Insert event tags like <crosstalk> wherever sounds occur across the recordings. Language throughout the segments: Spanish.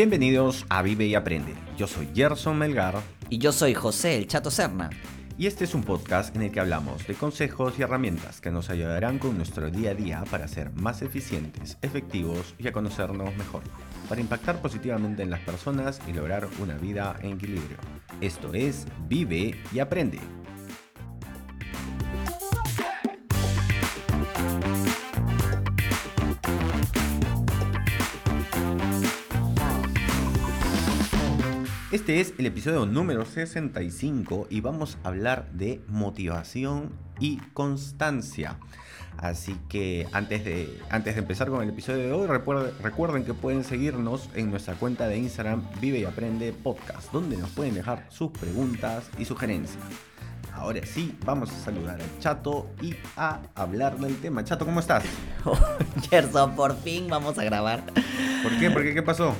Bienvenidos a Vive y Aprende. Yo soy Gerson Melgar. Y yo soy José, el Chato Serna. Y este es un podcast en el que hablamos de consejos y herramientas que nos ayudarán con nuestro día a día para ser más eficientes, efectivos y a conocernos mejor, para impactar positivamente en las personas y lograr una vida en equilibrio. Esto es Vive y Aprende. Este es el episodio número 65 y vamos a hablar de motivación y constancia. Así que antes de, antes de empezar con el episodio de hoy, recuerden, recuerden que pueden seguirnos en nuestra cuenta de Instagram Vive y Aprende Podcast, donde nos pueden dejar sus preguntas y sugerencias. Ahora sí, vamos a saludar al Chato y a hablar del tema. Chato, ¿cómo estás? <laughs> Gerson, por fin vamos a grabar. ¿Por qué? ¿Por qué? ¿Qué pasó?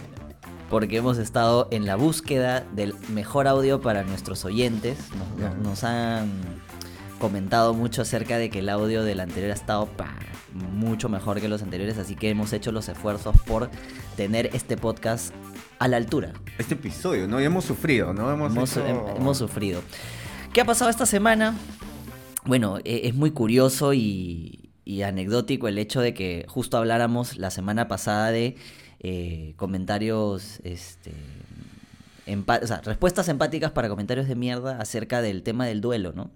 Porque hemos estado en la búsqueda del mejor audio para nuestros oyentes. Nos, nos han comentado mucho acerca de que el audio del anterior ha estado mucho mejor que los anteriores, así que hemos hecho los esfuerzos por tener este podcast a la altura. Este episodio, ¿no? Y hemos sufrido, ¿no? Hemos, hemos, sufrido. ¿Qué ha pasado esta semana? Bueno, e, es muy curioso y, y anecdótico el hecho de que justo habláramos la semana pasada de eh, comentarios, este, o sea, respuestas empáticas para comentarios de mierda acerca del tema del duelo, ¿no?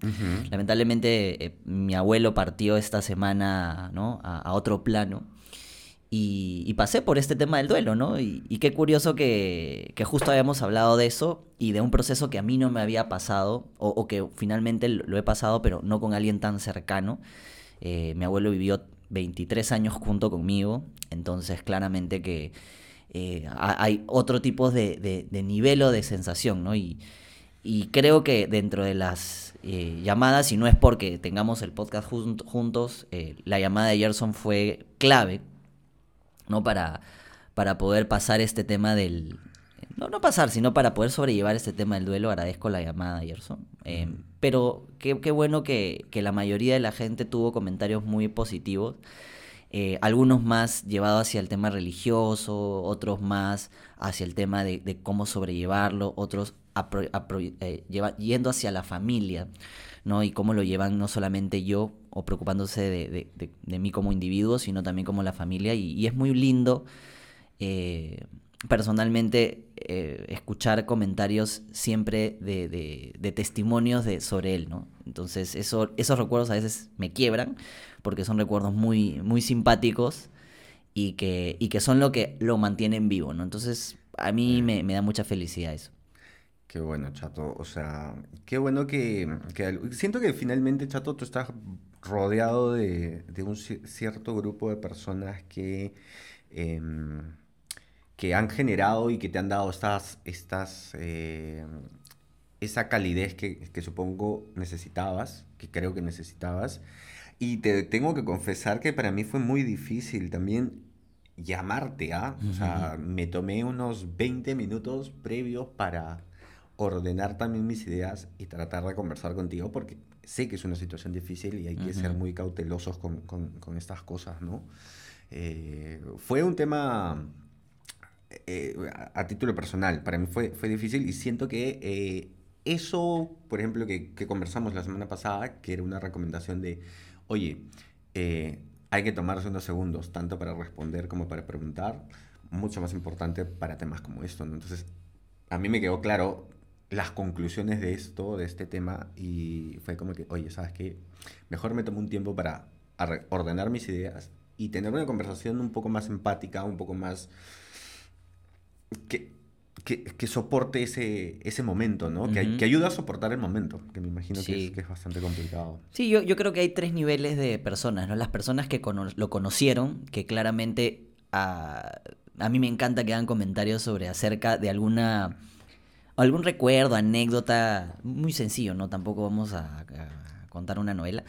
Lamentablemente eh, mi abuelo partió esta semana, ¿no? A, otro plano. Y, pasé por este tema del duelo, ¿no? Y, qué curioso que, justo habíamos hablado de eso y de un proceso que a mí no me había pasado, o, que finalmente lo he pasado, pero no con alguien tan cercano. Eh, mi abuelo vivió 23 años junto conmigo, entonces claramente que eh, hay otro tipo de, nivel o de sensación, ¿no? Y, creo que dentro de las eh, llamadas, y no es porque tengamos el podcast juntos, eh, la llamada de Gerson fue clave, ¿no? Para, para poder pasar este tema del, no, no pasar, sino para poder sobrellevar este tema del duelo, agradezco la llamada, Gerson. Eh, pero qué, bueno que, la mayoría de la gente tuvo comentarios muy positivos. Eh, algunos más llevados hacia el tema religioso, otros más hacia el tema de, cómo sobrellevarlo, otros eh, yendo hacia la familia, ¿no? Y cómo lo llevan no solamente yo o preocupándose de, mí como individuo, sino también como la familia. Y, es muy lindo personalmente eh, escuchar comentarios siempre de, testimonios de, sobre él, ¿no? Entonces eso, esos recuerdos a veces me quiebran porque son recuerdos muy, muy simpáticos y que, y que son lo que lo mantienen vivo, ¿no? Entonces a mí me, da mucha felicidad eso. Qué bueno, Chato. O sea, qué bueno que, Siento que finalmente, Chato, tú estás rodeado de, un cierto grupo de personas que... Em, que han generado y que te han dado estas, estas, eh, esa calidez que, que, supongo necesitabas, que creo que necesitabas. Y te tengo que confesar que para mí fue muy difícil también llamarte, ¿ah? O sea, me tomé unos 20 minutos previos para ordenar también mis ideas y tratar de conversar contigo, porque sé que es una situación difícil y hay que ser muy cautelosos con, con, con estas cosas, ¿no? Eh, fue un tema eh, a, título personal, para mí fue, fue difícil y siento que eh, eso, por ejemplo, que, conversamos la semana pasada, que era una recomendación de, oye, eh, hay que tomarse unos segundos, tanto para responder como para preguntar, mucho más importante para temas como esto. Entonces, a mí me quedó claro las conclusiones de esto, de este tema, y fue como que, oye, ¿sabes qué? Mejor me tomo un tiempo para ordenar mis ideas y tener una conversación un poco más empática, un poco más que, que, soporte ese, ese momento, ¿no? que, que ayuda a soportar el momento, que me imagino que, es, bastante complicado. Sí, yo, yo creo que hay tres niveles de personas, ¿no? Las personas que lo conocieron, que claramente a, a mí me encanta que hagan comentarios sobre acerca de alguna algún recuerdo, anécdota, muy sencillo, ¿no? Tampoco vamos a, contar una novela,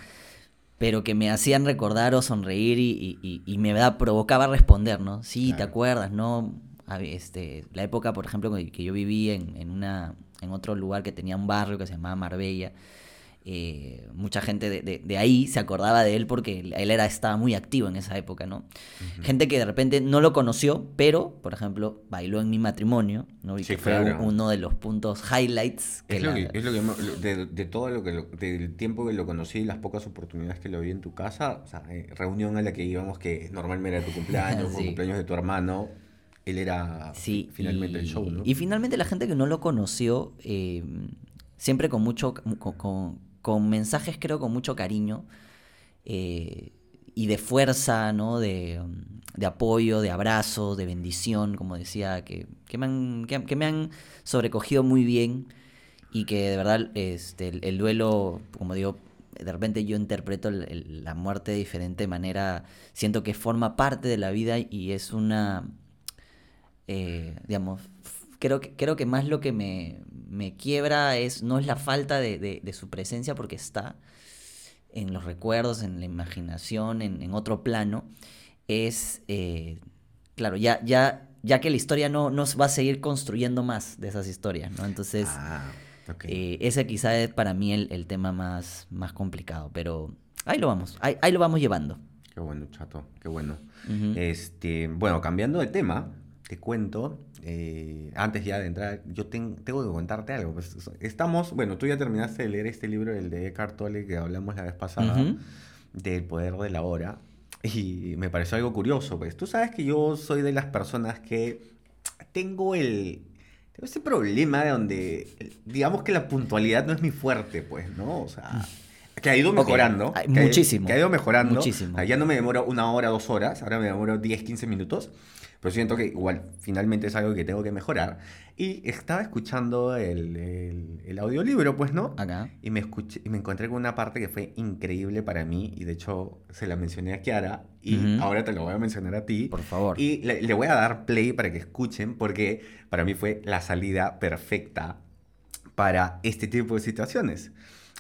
pero que me hacían recordar o sonreír y, y, me da, provocaba responder, ¿no? Sí, ¿te acuerdas, no? Este, la época, por ejemplo, que yo viví en, en, una, en otro lugar que tenía un barrio que se llamaba Marbella, eh, mucha gente de, de, ahí se acordaba de él porque él era, estaba muy activo en esa época, ¿no? Gente que de repente no lo conoció, pero, por ejemplo, bailó en mi matrimonio, ¿no? Y que fue uno de los puntos highlights. Que es, lo que, es lo que, de, todo lo que, del tiempo que lo conocí y las pocas oportunidades que lo vi en tu casa, o sea, eh, reunión a la que íbamos, que normalmente era tu cumpleaños, <laughs> o cumpleaños de tu hermano, él era finalmente el show, ¿no? Y finalmente la gente que no lo conoció, eh, siempre con mucho, con, con mensajes creo con mucho cariño eh, y de fuerza, ¿no? De, apoyo, de abrazo, de bendición, como decía, que, me, han, que, me han sobrecogido muy bien y que de verdad este, el, duelo, como digo, de repente yo interpreto la muerte de diferente manera, siento que forma parte de la vida y es una, eh, digamos, creo que, creo que más lo que me, quiebra es, no es la falta de, su presencia porque está en los recuerdos, en la imaginación, en, otro plano, es, eh, claro, ya, ya, ya que la historia no, nos va a seguir construyendo más de esas historias, ¿no? Entonces, ah, eh, ese quizá es para mí el, tema más, más complicado, pero ahí lo vamos, ahí, lo vamos llevando. Qué bueno, chato, qué bueno. este, bueno, cambiando de tema, te cuento eh, antes ya de entrar, yo tengo que contarte algo. Pues, estamos, bueno, tú ya terminaste de leer este libro, el de Eckhart Tolle, que hablamos la vez pasada, del poder de la hora, y me pareció algo curioso, pues tú sabes que yo soy de las personas que tengo el... Tengo ese problema de donde, digamos que la puntualidad no es mi fuerte, pues, ¿no? O sea, que ha ido mejorando. muchísimo. que ha ido mejorando. Muchísimo. Ya no me demoro una hora, dos horas, ahora me demoro 10, 15 minutos. Pero siento que igual, finalmente es algo que tengo que mejorar. Y estaba escuchando el, el, audiolibro, pues, ¿no? Acá. Y me, escuché, y me encontré con una parte que fue increíble para mí. Y de hecho, se la mencioné a Kiara. Y ahora te lo voy a mencionar a ti. Por favor. Y le, voy a dar play para que escuchen, porque para mí fue la salida perfecta para este tipo de situaciones.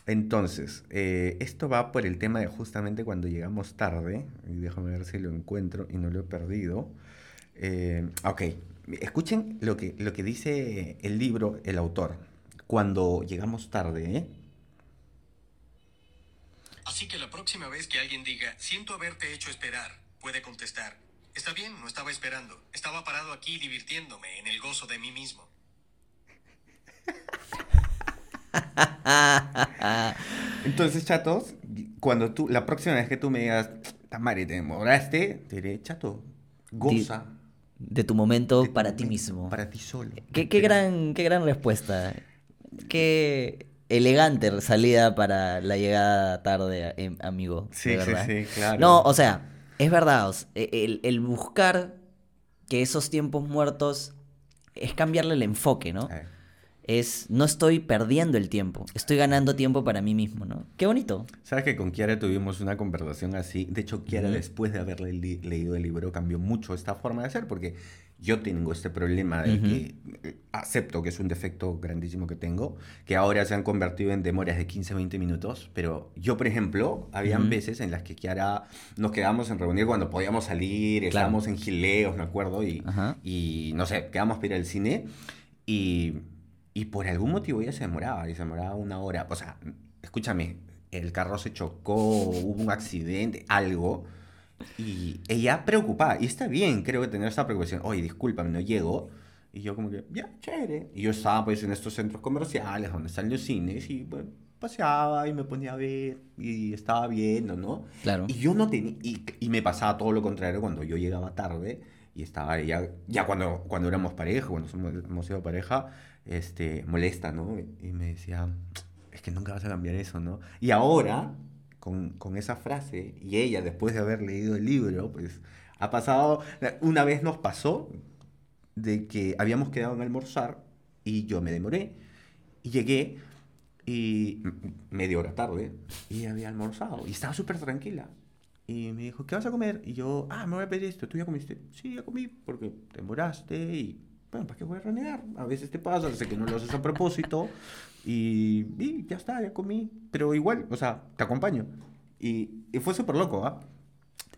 Entonces, eh, esto va por el tema de justamente cuando llegamos tarde. Y déjame ver si lo encuentro y no lo he perdido. Eh, ok, escuchen lo que, lo que dice el libro, el autor, cuando llegamos tarde. ¿eh? Así que la próxima vez que alguien diga, siento haberte hecho esperar, puede contestar, está bien, no estaba esperando, estaba parado aquí divirtiéndome en el gozo de mí mismo. Entonces, chatos, cuando tú, la próxima vez que tú me digas, Tamari, te demoraste, te diré, chato, goza de tu momento para ti mismo. Para ti solo. Qué, gran, qué gran respuesta. Qué elegante salida para la llegada tarde, em, amigo. Sí, sí, sí, claro. No, o sea, es verdad. E, el, buscar que esos tiempos muertos es cambiarle el enfoque, ¿no? Eh es no estoy perdiendo el tiempo, estoy ganando tiempo para mí mismo, ¿no? Qué bonito. Sabes que con Kiara tuvimos una conversación así. De hecho, Kiara, después de haber leído el libro, cambió mucho esta forma de hacer, porque yo tengo este problema de que eh, acepto que es un defecto grandísimo que tengo, que ahora se han convertido en demoras de 15, 20 minutos, pero yo, por ejemplo, habían veces en las que Kiara nos quedamos en reunir cuando podíamos salir, estábamos en gileos, me acuerdo, y, y no sé, quedamos para ir al cine y y por algún motivo ella se demoraba, y se demoraba una hora. O sea, escúchame, el carro se chocó, hubo un accidente, algo. Y ella preocupada, y está bien, creo que tener esa preocupación. Oye, discúlpame, no llego. Y yo como que, ya, chévere. Y yo estaba pues en estos centros comerciales donde están los cines y pues paseaba y me ponía a ver y estaba viendo, ¿no? Claro. Y yo no tenía, y, y, me pasaba todo lo contrario cuando yo llegaba tarde y estaba ella, ya cuando, cuando éramos pareja, cuando hemos sido pareja, este, molesta, ¿no? Y me decía, es que nunca vas a cambiar eso, ¿no? Y ahora, con, con esa frase, y ella, después de haber leído el libro, pues ha pasado, una vez nos pasó de que habíamos quedado en almorzar y yo me demoré y llegué y media hora tarde y había almorzado y estaba súper tranquila. Y me dijo, ¿qué vas a comer? Y yo, ah, me voy a pedir esto. ¿Tú ya comiste? Sí, ya comí porque te demoraste y bueno, ¿para qué voy a renegar? A veces te pasa, sé que no lo haces a propósito y, y ya está, ya comí. Pero igual, o sea, te acompaño. Y, y fue súper loco, ¿ah?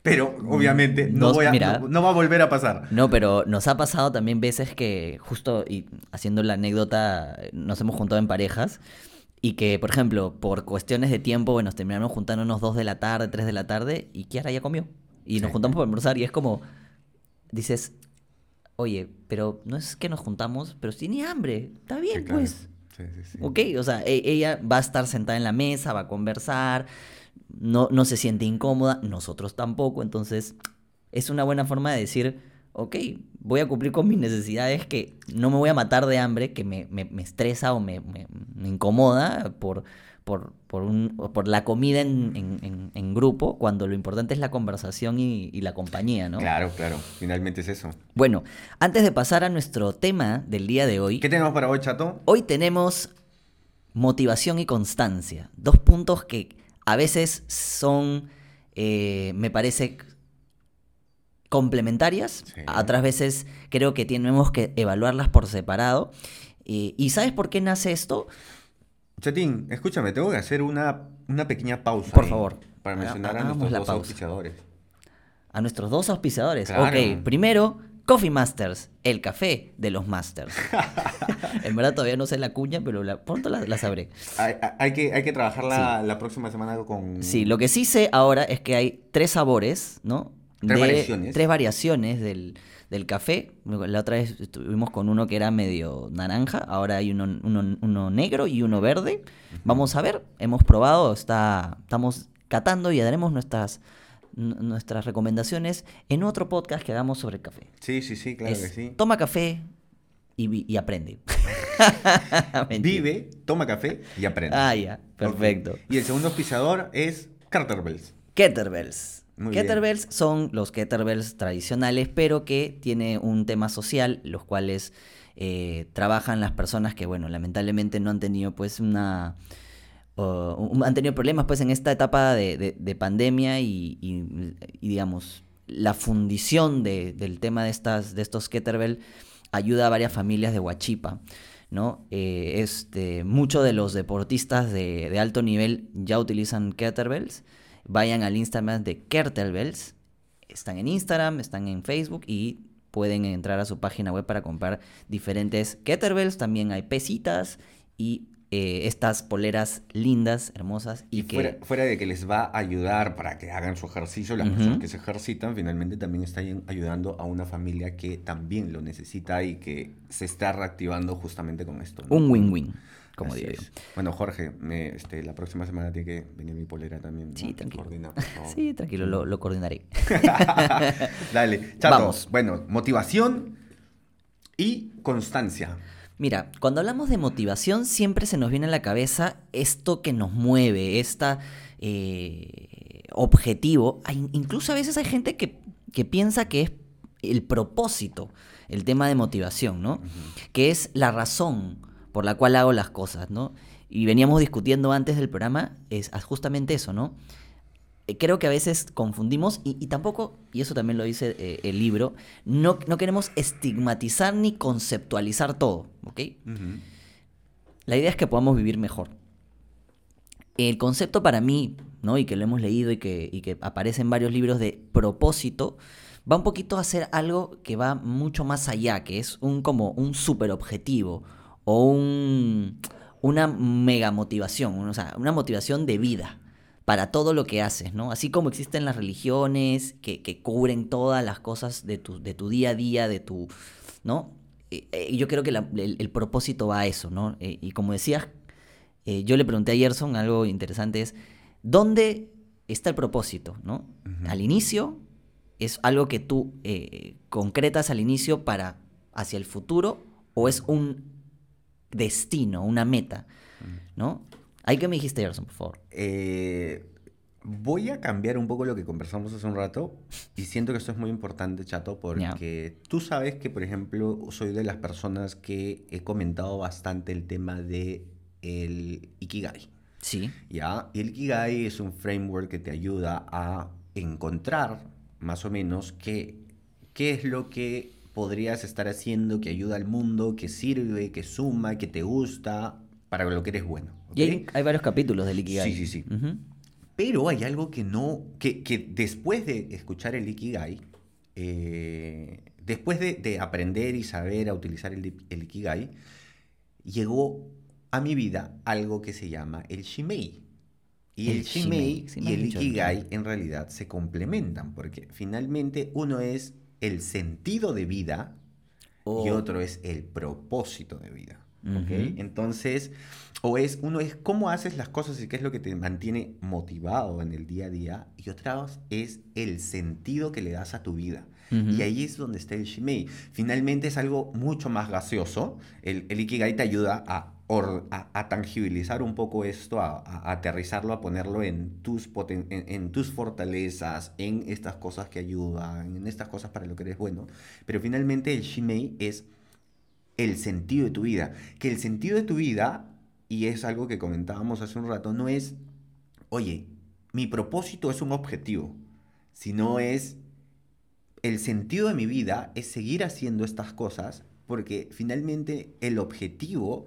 Pero obviamente no, voy a, no, va a volver a pasar. No, pero nos ha pasado también veces que justo y haciendo la anécdota nos hemos juntado en parejas Y que, por ejemplo, por cuestiones de tiempo, bueno, terminamos juntándonos 2 de la tarde, 3 de la tarde, y Kiara ya comió. Y nos juntamos para almorzar, y es como, dices, oye, pero no es que nos juntamos, pero tiene hambre, está bien, Sí, claro. pues. Sí, sí, sí. Ok, o sea, e- ella va a estar sentada en la mesa, va a conversar, no, no se siente incómoda, nosotros tampoco, entonces es una buena forma de decir, ok, voy a cumplir con mis necesidades que no me voy a matar de hambre, que me, me- me estresa o me, incomoda por, por, por, un- por la comida en, en- en- en grupo, cuando lo importante es la conversación y, y la compañía, ¿no? Claro, claro. Finalmente es eso. Bueno, antes de pasar a nuestro tema del día de hoy, ¿Qué tenemos para hoy, chato? Hoy tenemos motivación y constancia. Dos puntos que a veces son, eh, me parece, complementarias. Sí. Otras veces creo que tenemos que evaluarlas por separado. ¿Y sabes por qué nace esto? Chatín, escúchame, tengo que hacer una, una pequeña pausa. Por ahí favor. Para mencionar a nuestros dos pausa. auspiciadores. A nuestros dos auspiciadores. Claro. Ok, primero, Coffee Masters, el café de los Masters. <laughs> en verdad todavía no sé la cuña, pero la- pronto la, la sabré. Hay, hay- hay que, hay que trabajarla la próxima semana con... Sí, lo que sí sé ahora es que hay tres sabores, ¿no? Tres variaciones. Tres variaciones del, del café. La otra vez estuvimos con uno que era medio naranja, ahora hay uno, uno, uno negro y uno verde. Vamos a ver, hemos probado, está, estamos catando y daremos nuestras, nuestras recomendaciones en otro podcast que hagamos sobre el café. Sí, sí, sí, claro Es, que sí. Toma café y, aprende. <laughs> Vive, toma café y aprende. Ah, ya, perfecto. Y el segundo auspiciador es Carterbells. Kettlebells. Muy son los kettlebells tradicionales, pero que tiene un tema social, los cuales eh, trabajan las personas que, bueno, lamentablemente no han tenido pues una... han tenido problemas pues en esta etapa de, de- de pandemia y, digamos, la fundición de- del tema de, estas, de estos kettlebell ayuda a varias familias de Huachipa. ¿no? Eh, este, muchos de los deportistas de, de alto nivel ya utilizan kettlebells. Vayan al Instagram de Kettlebells. Están en Instagram, están en Facebook y pueden entrar a su página web para comprar diferentes kettlebells. También hay pesitas y eh, estas poleras lindas, hermosas y, Y que... fuera, fuera de que les va a ayudar para que hagan su ejercicio, las personas que se ejercitan, finalmente también están ayudando a una familia que también lo necesita y que se está reactivando justamente con esto. ¿no? Un win-win, como digo yo. Bueno, Jorge, me- este, la próxima semana tiene que venir mi polera también. ¿no? Sí, tranquilo. Coordina, por <laughs> favor. Sí, tranquilo, lo, lo coordinaré. <laughs> Dale, chato. Vamos. Bueno, motivación y constancia. Mira, cuando hablamos de motivación siempre se nos viene a la cabeza esto que nos mueve, este objetivo. Hay- incluso a veces hay gente que, que piensa que es el propósito, el tema de motivación, ¿no? Que es la razón por la cual hago las cosas, ¿no? Y veníamos discutiendo antes del programa, es justamente eso, ¿no? Eh, creo que a veces confundimos y, y tampoco, y eso también lo dice eh, el libro, no, no queremos estigmatizar ni conceptualizar todo, ¿ok? La idea es que podamos vivir mejor. El concepto para mí, ¿no? Y que lo hemos leído y que, y que aparece en varios libros de propósito, va un poquito a hacer algo que va mucho más allá, que es un como un super objetivo o un, una mega motivación, o sea, una motivación de vida para todo lo que haces, ¿no? Así como existen las religiones que, que cubren todas las cosas de tu, de tu día a día, de tu, ¿no? Eh, eh, yo creo que la- el, el propósito va a eso, ¿no? Eh, y como decías, eh, yo le pregunté a Gerson algo interesante es, ¿dónde está el propósito, ¿no? Al inicio es algo que tú eh, concretas al inicio para hacia el futuro o es un destino, una meta, ¿no? ¿Hay que me dijiste, Gerson, por favor? Eh, voy a cambiar un poco lo que conversamos hace un rato y siento que esto es muy importante, chato, porque tú sabes que, por ejemplo, soy de las personas que he comentado bastante el tema de el Ikigai. Sí. ¿ya? Y el Ikigai es un framework que te ayuda a encontrar más o menos qué, qué es lo que podrías estar haciendo que ayuda al mundo, que sirve, que suma, que te gusta, para lo que eres bueno. Y hay, varios capítulos del Ikigai. Sí, sí, sí. Pero hay algo que no, que, que después de escuchar el Ikigai, eh, después de, de aprender y saber a utilizar el, el Ikigai, llegó a mi vida algo que se llama el Shimei. Y el, El Shimei y el. Ikigai en realidad se complementan, porque finalmente uno es el sentido de vida y otro es el propósito de vida. ¿Ok? Ujú. Entonces, o es, uno es cómo haces las cosas y qué es lo que te mantiene motivado en el día a día, y otra es el sentido que le das a tu vida. Ujú. Y ahí es donde está el Shimei. Finalmente es algo mucho más gaseoso. El, el Ikigai te ayuda a, or- a, a tangibilizar un poco esto, a, a- a aterrizarlo, a ponerlo en tus, poten- en, en tus fortalezas, en estas cosas que ayudan, en estas cosas para lo que eres bueno. Pero finalmente el Shimei es el sentido de tu vida. Que el sentido de tu vida, y es algo que comentábamos hace un rato, no es, oye, mi propósito es un objetivo, sino es el sentido de mi vida es seguir haciendo estas cosas porque finalmente el objetivo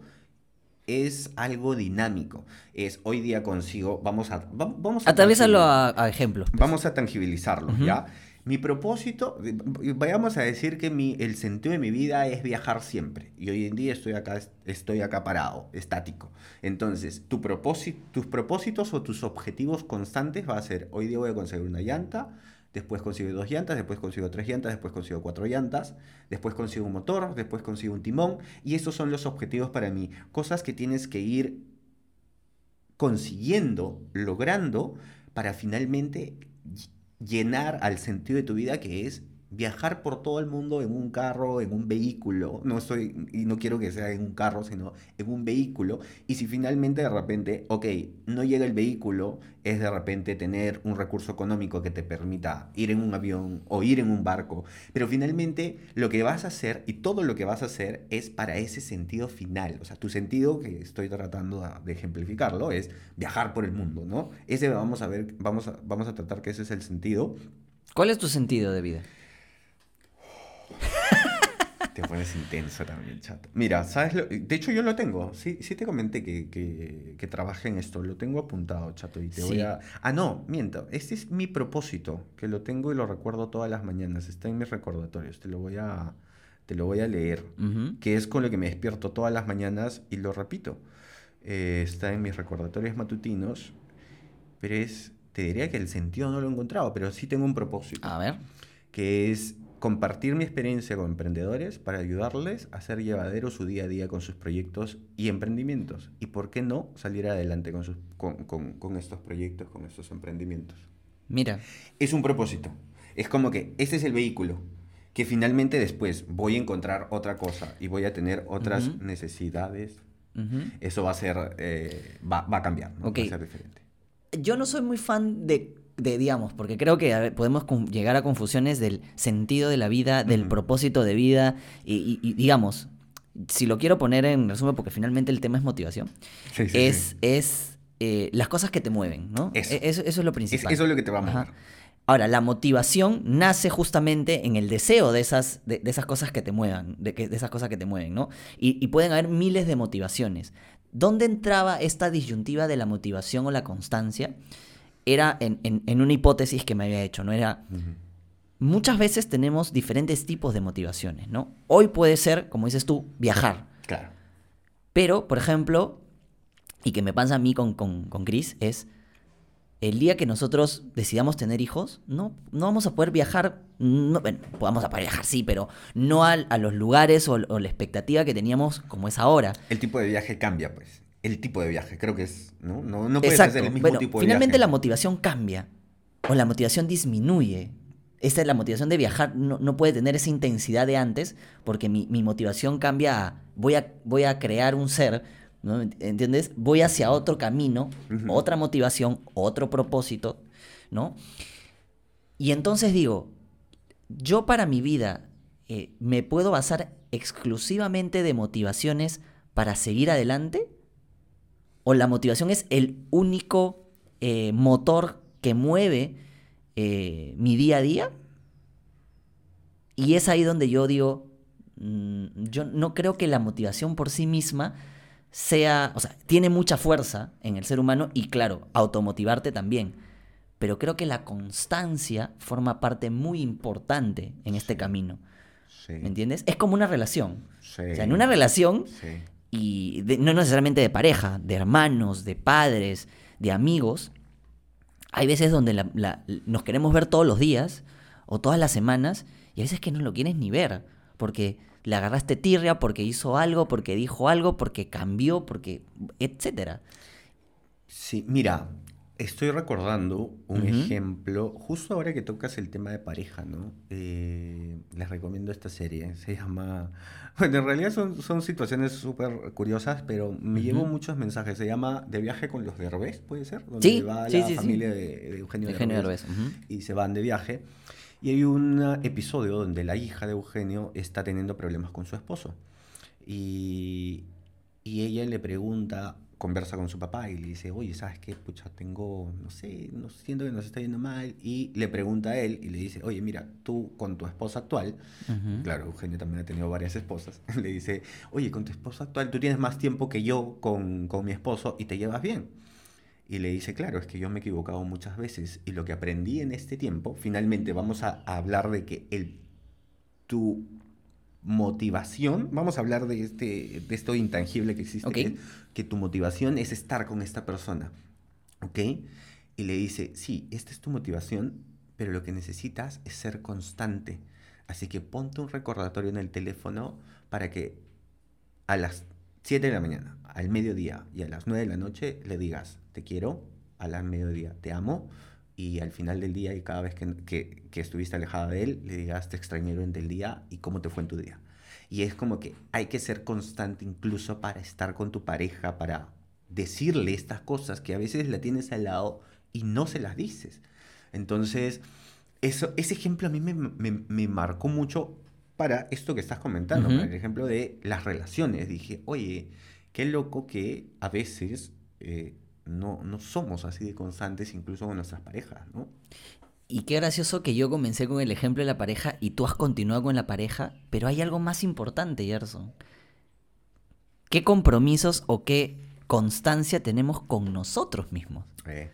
es algo dinámico. Es hoy día consigo, vamos a... va- Vamos a Atraviésalo tangibil- a, a ejemplos. pues. Vamos a tangibilizarlo. ¿ya? Mi propósito, vayamos a decir que mi, el sentido de mi vida es viajar siempre. Y hoy en día estoy acá, estoy acá parado, estático. Entonces, tu tus propósitos o tus objetivos constantes va a ser, hoy día voy a conseguir una llanta, después consigo dos llantas, después consigo tres llantas, después consigo cuatro llantas, después consigo un motor, después consigo un timón. Y estos son los objetivos para mí. Cosas que tienes que ir consiguiendo, logrando, para finalmente llenar al sentido de tu vida que es viajar por todo el mundo en un carro, en un vehículo, no estoy, y no quiero que sea en un carro, sino en un vehículo, y si finalmente de repente, ok, no llega el vehículo, es de repente tener un recurso económico que te permita ir en un avión o ir en un barco, pero finalmente lo que vas a hacer y todo lo que vas a hacer es para ese sentido final, o sea, tu sentido que estoy tratando de ejemplificarlo es viajar por el mundo, ¿no? Ese vamos a ver, vamos a, vamos a tratar que ese es el sentido. ¿Cuál es tu sentido de vida? <laughs> Te pones intenso también, chato. Mira, ¿sabes? Lo? De hecho, yo lo tengo. Sí, sí te comenté que, que, que trabajé en esto. Lo tengo apuntado, chato. Y te voy Sí. a... Ah, no, miento. Este es mi propósito, que lo tengo y lo recuerdo todas las mañanas. Está en mis recordatorios. Te lo voy a, te lo voy a leer. Ujú. Que es con lo que me despierto todas las mañanas y lo repito. Eh, está en mis recordatorios matutinos. Pero es... Te diría que el sentido no lo he encontrado, pero sí tengo un propósito A ver. que es compartir mi experiencia con emprendedores para ayudarles a hacer llevadero su día a día con sus proyectos y emprendimientos. Y por qué no salir adelante con, sus- con, con- con estos proyectos, con estos emprendimientos. Mira. Es un propósito. Es como que este es el vehículo. Que finalmente después voy a encontrar otra cosa y voy a tener otras necesidades. Eso va a ser, eh, va, va a cambiar, ¿no? Ok. va a ser diferente. Yo no soy muy fan de, de, digamos, porque creo que ver, podemos llegar a confusiones del sentido de la vida, del propósito de vida, y, y- y, digamos, si lo quiero poner en resumen, porque finalmente el tema es motivación, Sí, sí, es, sí. es eh, las cosas que te mueven, ¿no? Eso. E- Eso, eso es lo Es- principal. eso es lo que te va a mover. Ajá. Ahora, la motivación nace justamente en el deseo de esas, de, de esas cosas que te muevan, de, que, de esas cosas que te mueven, ¿no? Y, y pueden haber miles de motivaciones. ¿Dónde entraba esta disyuntiva de la motivación o la constancia? Era en, en- en una hipótesis que me había hecho, ¿no? Era, muchas veces tenemos diferentes tipos de motivaciones, ¿no? Hoy puede ser, como dices tú, viajar. Claro. Pero, por ejemplo, y que me pasa a mí con, con, con Chris, es el día que nosotros decidamos tener hijos, no, no vamos a poder viajar, no, bueno, vamos a poder viajar, sí, pero no al- a, los lugares o, o la expectativa que teníamos como es ahora. El tipo de viaje cambia, pues. El tipo de viaje, creo que es, ¿no? No, no puedes Exacto. hacer el mismo Bueno, tipo de finalmente viaje. la motivación cambia o la motivación disminuye. Esta es la motivación de viajar, no, no puede tener esa intensidad de antes porque mi, mi motivación cambia a voy a, voy a crear un ser, ¿no? ¿entiendes? Voy hacia otro camino, otra motivación, otro propósito, ¿no? Y entonces digo, yo para mi vida eh, me puedo basar exclusivamente de motivaciones para seguir adelante o la motivación es el único eh, motor que mueve eh, mi día a día. Y es ahí donde yo digo, mm, yo no creo que la motivación por sí misma sea, o sea, tiene mucha fuerza en el ser humano y claro, automotivarte también. Pero creo que la constancia forma parte muy importante en este camino. Sí, ¿Me entiendes? Es como una relación. sí, O sea, en una relación sí. Y no necesariamente de pareja, de hermanos, de padres, de amigos, hay veces donde nos queremos ver todos los días o todas las semanas y a veces que no lo quieres ni ver, porque le agarraste tirria, porque hizo algo, porque dijo algo, porque cambió, porque etcétera. Sí, mira, Estoy recordando un ejemplo, justo ahora que tocas el tema de pareja, ¿no? Eh, les recomiendo esta serie, se llama... <laughs> Bueno, en realidad son, son situaciones súper curiosas, pero me llevo muchos mensajes. Se llama De viaje con los Derbez, ¿puede ser? Donde sí, va sí, la sí, familia de, Eugenio, Eugenio Derbez. y se van de viaje. Y hay un episodio donde la hija de Eugenio está teniendo problemas con su esposo. Y, y ella le pregunta conversa con su papá y le dice, oye, ¿sabes qué? Pucha, tengo, no sé, no siento que nos está yendo mal. Y le pregunta a él y le dice, oye, mira, tú con tu esposa actual, claro, Eugenio también ha tenido varias esposas, <laughs> le dice, oye, con tu esposa actual, tú tienes más tiempo que yo con, con mi esposo y te llevas bien. Y le dice, claro, es que yo me he equivocado muchas veces y lo que aprendí en este tiempo, finalmente vamos a, hablar de que el, tu motivación, vamos a hablar de, este, de esto intangible que existe, que, tu motivación es estar con esta persona, ¿ok? Y le dice, sí, esta es tu motivación, pero lo que necesitas es ser constante. Así que ponte un recordatorio en el teléfono para que a las 7 de la mañana, al mediodía y a las 9 de la noche le digas, te quiero, a al mediodía, te amo, y al final del día y cada vez que, estuviste alejada de él, le digas te extrañé durante el día y cómo te fue en tu día. Y es como que hay que ser constante incluso para estar con tu pareja, para decirle estas cosas que a veces la tienes al lado y no se las dices. Entonces, eso, ese ejemplo a mí me, marcó mucho para esto que estás comentando, el ejemplo de las relaciones. Dije, oye, qué loco que a veces eh, no, no somos así de constantes incluso con nuestras parejas, ¿no? Y qué gracioso que yo comencé con el ejemplo de la pareja y tú has continuado con la pareja, pero hay algo más importante, Gerson. ¿Qué compromisos o qué constancia tenemos con nosotros mismos? Eh.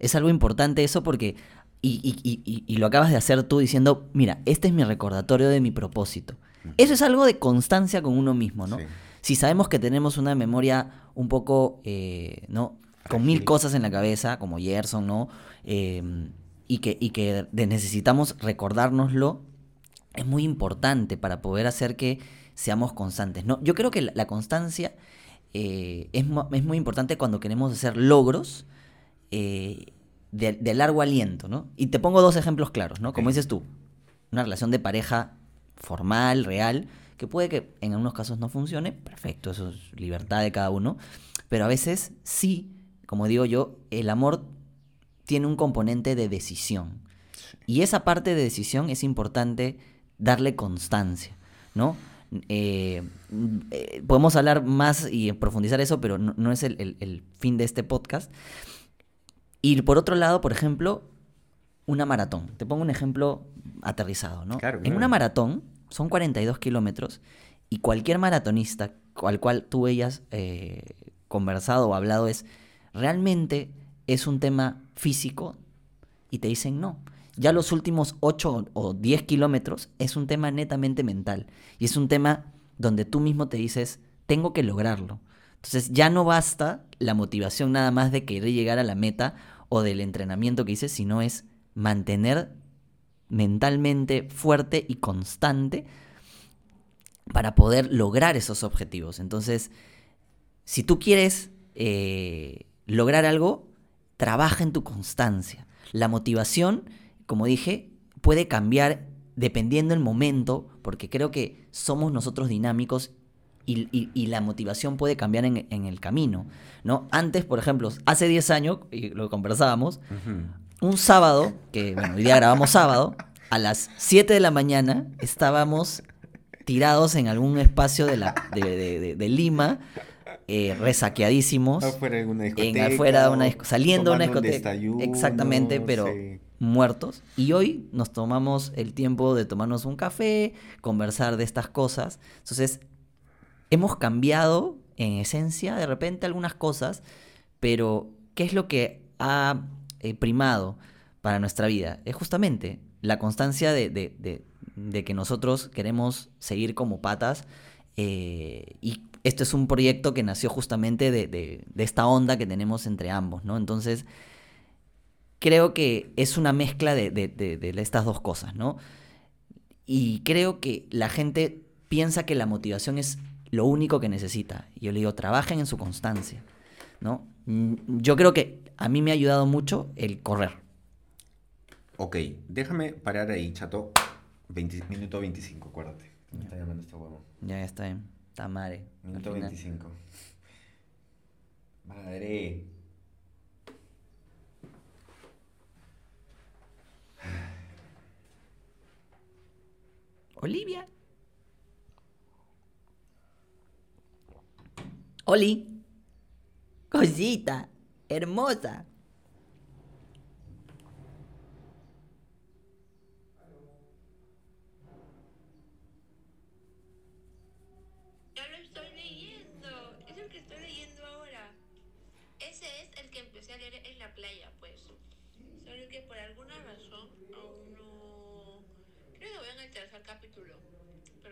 Es algo importante eso porque, y, lo acabas de hacer tú diciendo, mira, este es mi recordatorio de mi propósito. Eso es algo de constancia con uno mismo, ¿no? Si sabemos que tenemos una memoria un poco, eh, ¿no? Con mil cosas en la cabeza, como Gerson, ¿no? Em, y que, y que necesitamos recordárnoslo, es muy importante para poder hacer que seamos constantes. ¿no? Yo creo que la, constancia eh, es, es, muy importante cuando queremos hacer logros eh, de, largo aliento, ¿no? Y te pongo dos ejemplos claros, ¿no? Como dices tú, una relación de pareja formal, real, que puede que en algunos casos no funcione, perfecto, eso es libertad de cada uno, pero a veces sí como digo yo, el amor tiene un componente de decisión. Y esa parte de decisión es importante darle constancia, ¿no? Eh, eh, podemos hablar más y profundizar eso, pero no, es el, fin de este podcast. Y por otro lado, por ejemplo, una maratón. Te pongo un ejemplo aterrizado, ¿no? En una maratón son 42 kilómetros y cualquier maratonista al cual tú hayas eh, conversado o hablado es, realmente es un tema físico y te dicen no. Ya los últimos 8 o 10 kilómetros es un tema netamente mental y es un tema donde tú mismo te dices, tengo que lograrlo. Entonces ya no basta la motivación nada más de querer llegar a la meta o del entrenamiento que hice, sino es mantener mentalmente fuerte y constante para poder lograr esos objetivos. Entonces, si tú quieres eh, lograr algo, trabaja en tu constancia. La motivación, como dije, puede cambiar dependiendo del momento, porque creo que somos nosotros dinámicos y, la motivación puede cambiar en, el camino. ¿no? Antes, por ejemplo, hace 10 años, y lo conversábamos, un sábado, que bueno, hoy día grabamos sábado, a las 7 de la mañana estábamos tirados en algún espacio de, la, de Lima eh, resaqueadísimos. Afuera de una discoteca. En, afuera de una saliendo de una discoteca. exactamente, pero muertos. Y hoy nos tomamos el tiempo de tomarnos un café, conversar de estas cosas. Entonces, hemos cambiado en esencia de repente algunas cosas, pero ¿qué es lo que ha eh, primado para nuestra vida? Es justamente la constancia de, de, de que nosotros queremos seguir como patas Eh, y esto es un proyecto que nació justamente de, de- de esta onda que tenemos entre ambos, ¿no? Entonces, creo que es una mezcla de, de- estas dos cosas, ¿no? Y creo que la gente piensa que la motivación es lo único que necesita. Y yo le digo, trabajen en su constancia, ¿no? Mm, Yo creo que a mí me ha ayudado mucho el correr. Ok, déjame parar ahí, chato. 20 minuto 25, acuérdate. Me está llamando este huevo. Ya ya está bien. Está Minuto final- 25. Madre. Olivia. Oli. Cosita. Hermosa. Ya lo estoy leyendo. Es el que estoy leyendo ahora. Ese es el que empecé a leer en la playa, pues. Solo que por alguna razón aún no. Creo que voy en el tercer capítulo.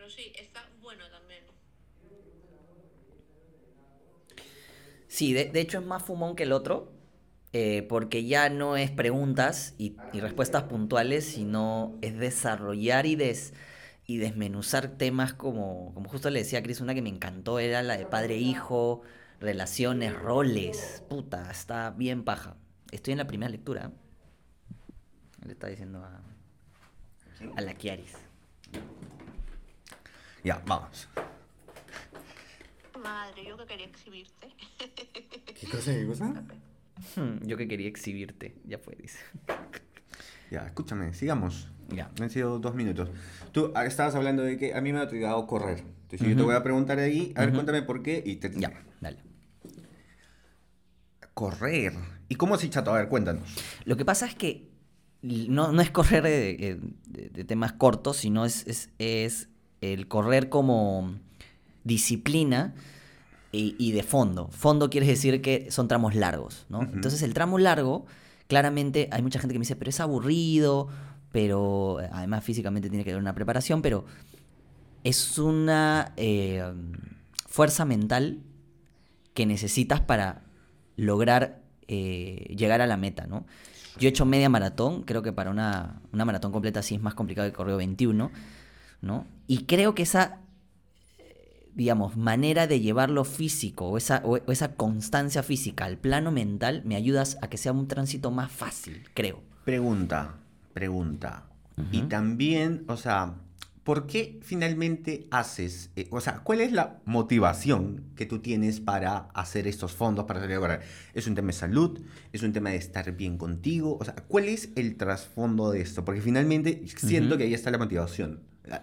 Pero sí, está bueno también. Sí, de, de hecho es más fumón que el otro, eh, porque ya no es preguntas y, y respuestas puntuales, sino es desarrollar y, des, y desmenuzar temas como, como justo le decía a Cris, una que me encantó era la de padre-hijo, relaciones, roles. Puta, está bien paja. Estoy en la primera lectura. Le está diciendo a, a la Kiaris. Ya, vamos. Madre, yo que quería exhibirte. ¿Qué cosa? ¿Qué cosa? Hmm, yo que quería exhibirte, ya fue, dice. Ya, escúchame, sigamos. Ya. Han sido dos minutos. Tú ah, estabas hablando de que a mí me ha motivado correr. Entonces yo te voy a preguntar ahí, a ver, cuéntame por qué y te... Ya, dale. Correr. ¿Y cómo así, chato? A ver, cuéntanos. Lo que pasa es que no, no es correr de, eh, de- de temas cortos, sino es, es, es el correr como disciplina y, y de fondo. Fondo quiere decir que son tramos largos, ¿no? Entonces el tramo largo, claramente hay mucha gente que me dice, pero es aburrido, pero eh, además físicamente tiene que haber una preparación, pero es una eh, fuerza mental que necesitas para lograr eh, llegar a la meta, ¿no? Yo he hecho media maratón, creo que para una, una maratón completa sí es más complicado que correo 21, ¿no? Y creo que esa, digamos, manera de llevarlo físico o esa, o- esa constancia física al plano mental me ayudas a que sea un tránsito más fácil, creo. Pregunta, pregunta. Y también, o sea, ¿por qué finalmente haces, eh, o sea, cuál es la motivación que tú tienes para hacer estos fondos, para correr? ¿Es un tema de salud? ¿Es un tema de estar bien contigo? O sea, ¿cuál es el trasfondo de esto? Porque finalmente siento que ahí está la motivación.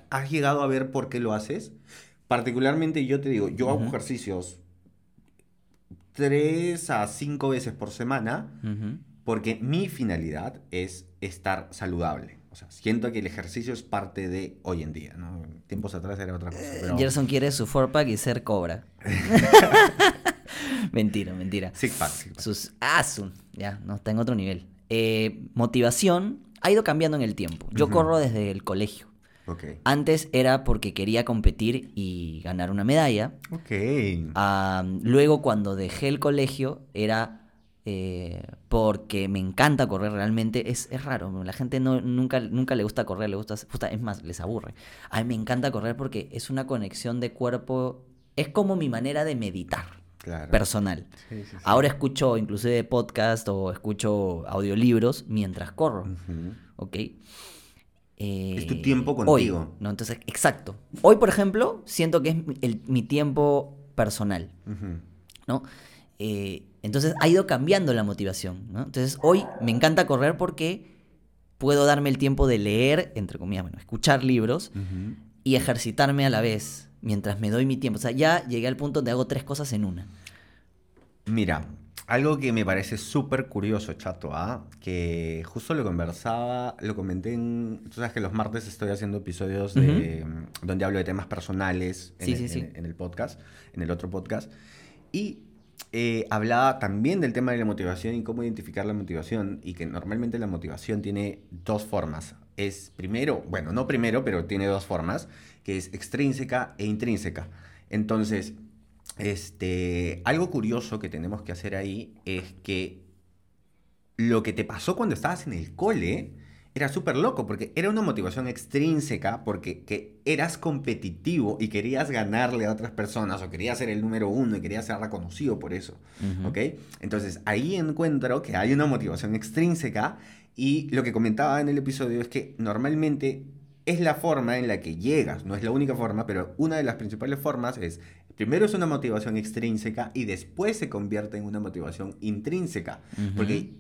¿Has llegado a ver por qué lo haces? Particularmente yo te digo, yo hago Ujú. ejercicios tres a cinco veces por semana Ujú. porque mi finalidad es estar saludable. O sea, siento que el ejercicio es parte de hoy en día, ¿no? Tiempos atrás era otra cosa. Pero... Gerson quiere su four pack y ser cobra. <laughs> mentira, mentira. Six pack, six. Sus ah, su- ya, no está en otro nivel. Eh, motivación ha ido cambiando en el tiempo. Yo Ujú. corro desde el colegio. Antes era porque quería competir y ganar una medalla. Ok. Ah, luego cuando dejé el colegio era eh, porque me encanta correr realmente. Es, es raro, la gente no, nunca, nunca le gusta correr, le gusta, es más, les aburre. A mí me encanta correr porque es una conexión de cuerpo, es como mi manera de meditar Claro. personal. Sí, sí, sí. Ahora escucho inclusive podcast o escucho audiolibros mientras corro. ¿ok? Eh, Es tu tiempo hoy, contigo. ¿no? Entonces, exacto. Hoy, por ejemplo, siento que es mi, el- mi tiempo personal. ¿no? Eh, entonces ha ido cambiando la motivación, ¿no? Entonces hoy me encanta correr porque puedo darme el tiempo de leer, entre comillas, bueno, escuchar libros y ejercitarme a la vez mientras me doy mi tiempo. O sea, ya llegué al punto donde hago tres cosas en una. Mira, algo que me parece súper curioso, chato, ¿ah? Que justo lo conversaba, lo comenté en... Tú sabes que los martes estoy haciendo episodios de, mm, donde hablo de temas personales en, Sí, el, sí, sí. en- en el podcast, en el otro podcast. Y eh, hablaba también del tema de la motivación y cómo identificar la motivación y que normalmente la motivación tiene dos formas. Es primero, bueno, no primero, pero tiene dos formas, que es extrínseca e intrínseca. Entonces, este, algo curioso que tenemos que hacer ahí es que lo que te pasó cuando estabas en el cole era súper loco, porque era una motivación extrínseca, porque que eras competitivo y querías ganarle a otras personas, o querías ser el número uno y querías ser reconocido por eso. ¿ok? Entonces ahí encuentro que hay una motivación extrínseca y lo que comentaba en el episodio es que normalmente es la forma en la que llegas, no es la única forma, pero una de las principales formas es, primero es una motivación extrínseca y después se convierte en una motivación intrínseca, porque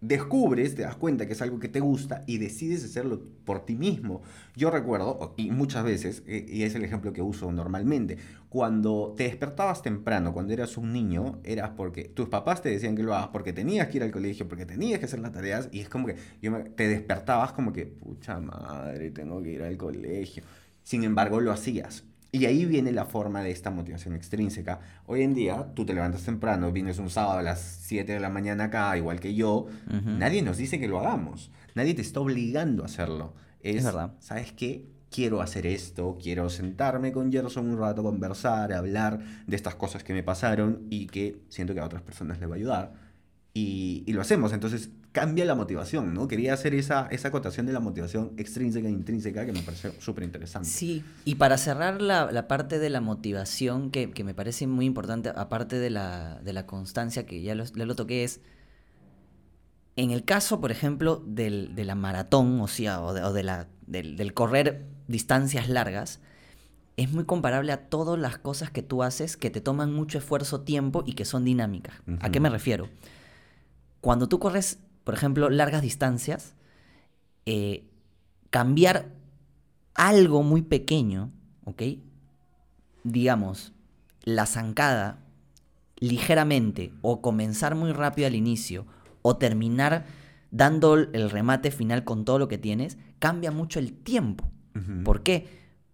descubres, te das cuenta que es algo que te gusta y decides hacerlo por ti mismo. Yo recuerdo, y muchas veces, eh, y es el ejemplo que uso normalmente, cuando te despertabas temprano, cuando eras un niño, eras porque tus papás te decían que lo hagas porque tenías que ir al colegio, porque tenías que hacer las tareas, y es como que yo te despertabas como que, pucha madre, tengo que ir al colegio. Sin embargo, lo hacías. Y ahí viene la forma de esta motivación extrínseca. Hoy en día, tú te levantas temprano, vienes un sábado a las 7 de la mañana acá, igual que yo. Ujú. Nadie nos dice que lo hagamos. Nadie te está obligando a hacerlo. Es, Es verdad. ¿Sabes qué? Quiero hacer esto, quiero sentarme con Gerson un rato, conversar, hablar de estas cosas que me pasaron y que siento que a otras personas le va a ayudar. Y, y lo hacemos. Entonces cambia la motivación, ¿no? Quería hacer esa, esa acotación de la motivación extrínseca e intrínseca que me pareció súper interesante. Sí, y para cerrar la, la parte de la motivación que, que me parece muy importante, aparte de la, de la constancia que ya lo, ya lo toqué, es en el caso, por ejemplo, del, de la maratón, o sea, o, de, o de la, del, del correr distancias largas, es muy comparable a todas las cosas que tú haces que te toman mucho esfuerzo, tiempo y que son dinámicas. ¿A qué me refiero? Cuando tú corres, por ejemplo, largas distancias, eh, cambiar algo muy pequeño, ¿ok? Digamos, la zancada ligeramente o comenzar muy rápido al inicio o terminar dando el remate final con todo lo que tienes, cambia mucho el tiempo. ¿Por qué?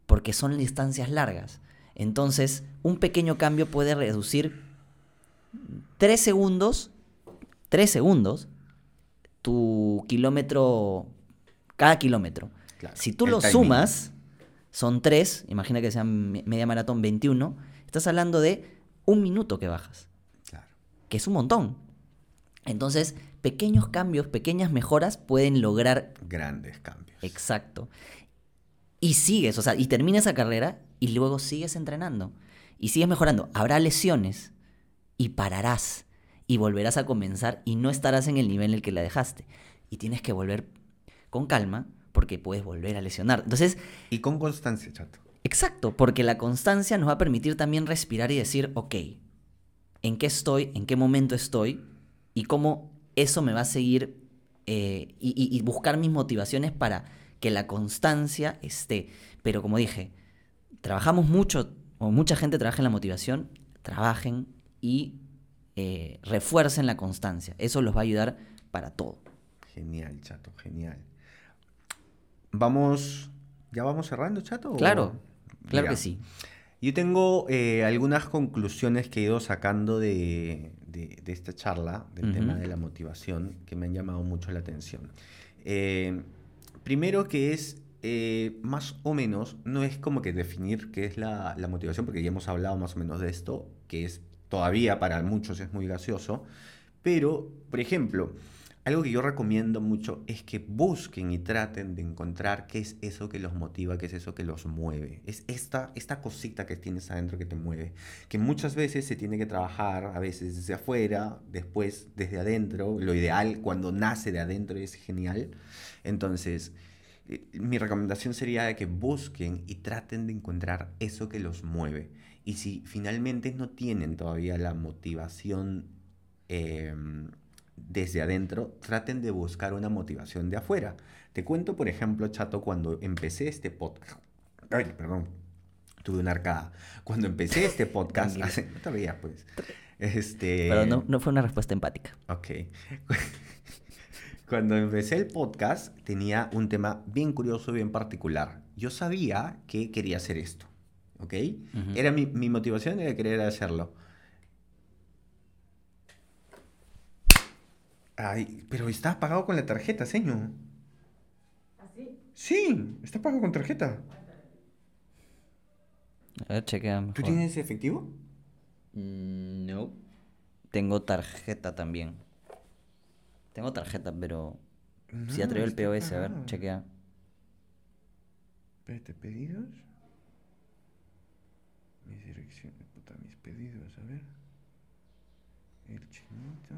Porque son distancias largas. Entonces, un pequeño cambio puede reducir 3 segundos, 3 segundos, tu kilómetro, cada kilómetro. Claro, Si tú lo timing. sumas, son 3, imagina que sean me- media maratón 21, estás hablando de un minuto que bajas, Claro. que es un montón. Entonces, pequeños cambios, pequeñas mejoras pueden lograr Grandes cambios. Exacto. Y sigues, o sea, y terminas esa carrera y luego sigues entrenando. Y sigues mejorando. Habrá lesiones y pararás y volverás a comenzar y no estarás en el nivel en el que la dejaste. Y tienes que volver con calma porque puedes volver a lesionar. Entonces, Y con constancia, chato. exacto, porque la constancia nos va a permitir también respirar y decir, ok, ¿en qué estoy? ¿En qué momento estoy? Y cómo eso me va a seguir eh, y, y- y buscar mis motivaciones para que la constancia esté. Pero como dije, trabajamos mucho, o mucha gente trabaja en la motivación, trabajen y eh, refuercen la constancia. Eso los va a ayudar para todo. Genial, chato, genial. Vamos. ¿Ya vamos cerrando, chato? o- Claro, claro Mira, que sí. Yo tengo eh, algunas conclusiones que he ido sacando de, de- de esta charla, del tema de la motivación, que me han llamado mucho la atención. Eh, primero que es, eh, más o menos, no es como que definir qué es la, la motivación, porque ya hemos hablado más o menos de esto, que es todavía para muchos es muy gaseoso, pero, por ejemplo, algo que yo recomiendo mucho es que busquen y traten de encontrar qué es eso que los motiva, qué es eso que los mueve. Es esta, esta cosita que tienes adentro que te mueve, que muchas veces se tiene que trabajar, a veces desde afuera, después desde adentro. Lo ideal cuando nace de adentro es genial. Entonces, eh, mi recomendación sería que busquen y traten de encontrar eso que los mueve. Y si finalmente no tienen todavía la motivación em, desde adentro, traten de buscar una motivación de afuera. Te cuento, por ejemplo, Chato, cuando empecé este podcast. Ay, perdón. Tuve una arcada. Cuando empecé este <laughs> podcast, hace, no te pues. Este, Pero no, no fue una respuesta empática. Ok. <laughs> Cuando empecé el podcast tenía un tema bien curioso, bien particular. Yo sabía que quería hacer esto, ¿ok? Era mi, mi motivación era querer hacerlo. Ay, pero está pagado con la tarjeta, señor. ¿Así? Sí, está pagado con tarjeta. A ver, chequea. ¿Tú tienes efectivo? Mm, No. Tengo tarjeta también. Tengo tarjeta, pero. si atrevo el POS, a ver, chequea. Espérate, pedidos. Mis direcciones, puta, mis pedidos, a ver. El chinito.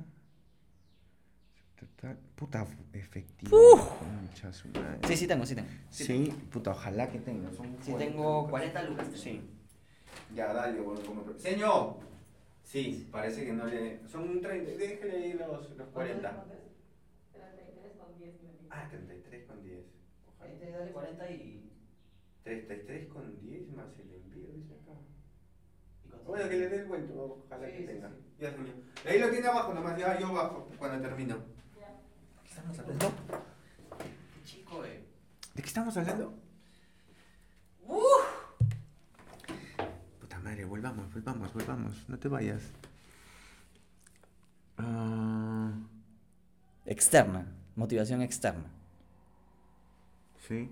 Total, puta, efectivo. concha su madre. Sí, sí tengo, sí tengo. Sí, puta, ojalá que tenga. Son Sí 40 tengo lucas. 40 lucas. Sí. Ya, dale, bueno, como... ¡Señor! Sí, parece que no le... Son 30, déjele ahí los, los 40. Ah, 33 con 10. Ojalá. Dale 40 y. 33 con 10 más el envío, dice acá. Bueno, que le dé el cuento, ojalá Sí, que sí, tenga. sí. Ya, señor. Ahí lo tiene abajo nomás, ya yo bajo cuando termino. ¿Qué estamos hablando? Chico, eh. ¿De qué estamos hablando? Puta madre, volvamos, volvamos, volvamos. No te vayas. Ah, Externa. Motivación externa. sí.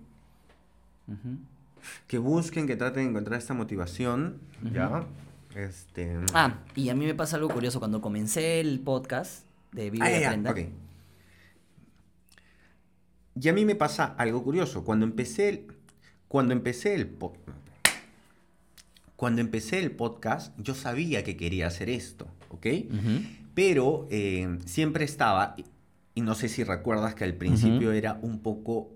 Que busquen, que traten de encontrar esta motivación. Ya. Este. Ah, y a mí me pasa algo curioso. Cuando comencé el podcast de Vive Ah, y ya, ya, Aprenda. ok. Y a mí me pasa algo curioso. Cuando empecé el, cuando empecé el po- cuando empecé el podcast, yo sabía que quería hacer esto, ¿ok? Pero eh, siempre estaba, y- no sé si recuerdas que al principio era un poco,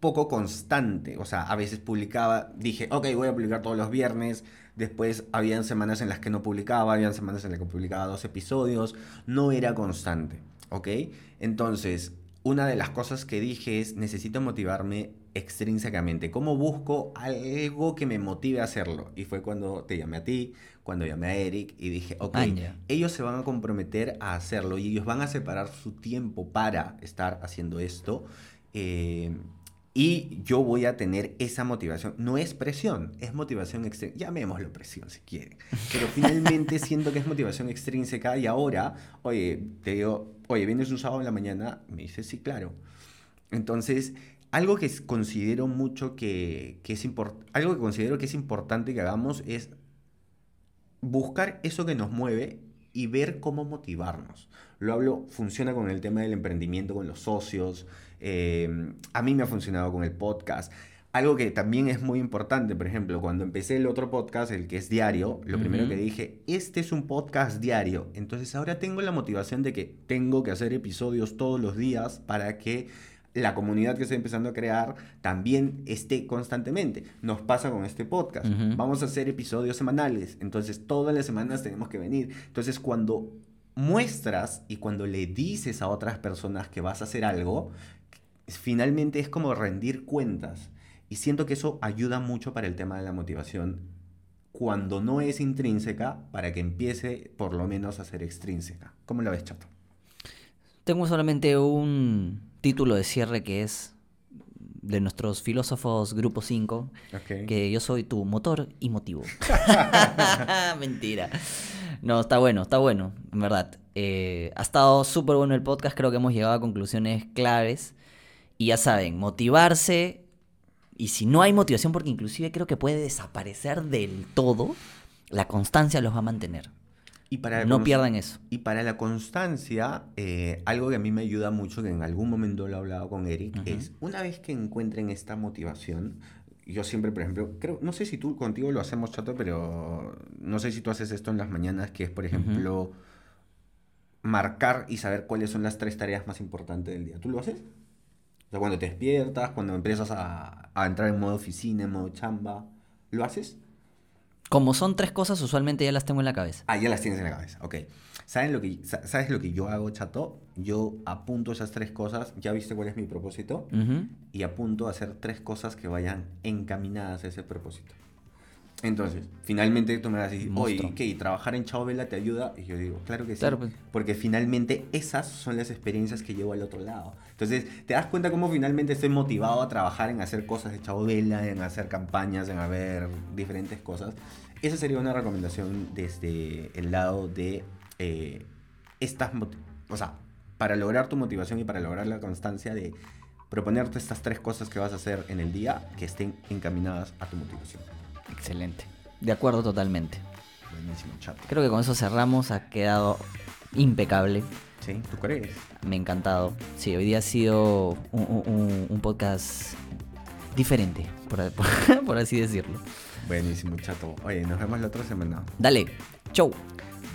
poco constante. O sea, a veces publicaba, dije, ok, voy a publicar todos los viernes. Después habían semanas en las que no publicaba, habían semanas en las que publicaba dos episodios. No era constante, ¿ok? Entonces, una de las cosas que dije es, necesito motivarme extrínsecamente. ¿Cómo busco algo que me motive a hacerlo? Y fue cuando te llamé a ti, cuando llamé a Eric y dije, ok, ellos se van a comprometer a hacerlo y ellos van a separar su tiempo para estar haciendo esto. eh, y yo voy a tener esa motivación. No es presión, es motivación extrínseca. Llamémoslo presión si quieren. Pero finalmente <laughs> siento que es motivación extrínseca y ahora, oye, te digo, oye, ¿vienes un sábado en la mañana? Me dice, sí, claro. Entonces, algo que considero mucho que, que es algo que considero que es importante que hagamos es buscar eso que nos mueve y ver cómo motivarnos. Lo hablo, funciona con el tema del emprendimiento, con los socios. Eh, a mí me ha funcionado con el podcast. Algo que también es muy importante, por ejemplo, cuando empecé el otro podcast, el que es diario, lo primero que dije, este es un podcast diario. Entonces ahora tengo la motivación de que tengo que hacer episodios todos los días para que la comunidad que estoy empezando a crear también esté constantemente. Nos pasa con este podcast. Vamos a hacer episodios semanales. Entonces todas las semanas tenemos que venir. Entonces cuando muestras y cuando le dices a otras personas que vas a hacer algo, finalmente es como rendir cuentas. Y siento que eso ayuda mucho para el tema de la motivación cuando no es intrínseca para que empiece por lo menos a ser extrínseca. ¿Cómo la ves, Chato? Tengo solamente un título de cierre que es de nuestros filósofos Grupo 5, Ok. que yo soy tu motor y motivo. <laughs> <laughs> Mentira. No, está bueno, está bueno, en verdad. Eh, ha estado súper bueno el podcast, creo que hemos llegado a conclusiones claves. Y ya saben, motivarse. Y si no hay motivación, porque inclusive creo que puede desaparecer del todo, la constancia los va a mantener. Y para No pierdan eso. Y para la constancia, eh, algo que a mí me ayuda mucho, que en algún momento lo he hablado con Eric, es una vez que encuentren esta motivación, yo siempre, por ejemplo, creo, no sé si tú contigo lo hacemos, chato, pero no sé si tú haces esto en las mañanas, que es, por ejemplo, marcar y saber cuáles son las tres tareas más importantes del día. ¿Tú lo haces? O sea, cuando te despiertas, cuando empiezas a, a entrar en modo oficina, en modo chamba, ¿lo haces? Como son tres cosas, usualmente ya las tengo en la cabeza. Ah, ya las tienes en la cabeza, ok. ¿Saben lo que, sa- ¿Sabes lo que yo hago, chato? Yo apunto esas tres cosas, ya viste cuál es mi propósito, y apunto a hacer tres cosas que vayan encaminadas a ese propósito. Entonces, finalmente tú me vas a decir, oye, Monstruo. ¿qué? ¿Y ¿Trabajar en Chao Vela te ayuda? Y yo digo, claro que sí. Claro, pues. Porque finalmente esas son las experiencias que llevo al otro lado. Entonces, te das cuenta cómo finalmente estoy motivado a trabajar en hacer cosas de Chao Vela, en hacer campañas, en haber diferentes cosas. Esa sería una recomendación desde el lado de eh, estas... O sea, para lograr tu motivación y para lograr la constancia de proponerte estas tres cosas que vas a hacer en el día que estén encaminadas a tu motivación. Excelente. De acuerdo totalmente. Buenísimo, chato. Creo que con eso cerramos. Ha quedado impecable. ¿Sí? ¿Tú crees? Me ha encantado. Sí, hoy día ha sido un, un- un podcast diferente, por, por- <laughs> por así decirlo. Buenísimo, chato. Oye, nos vemos la otra semana. Dale, chau.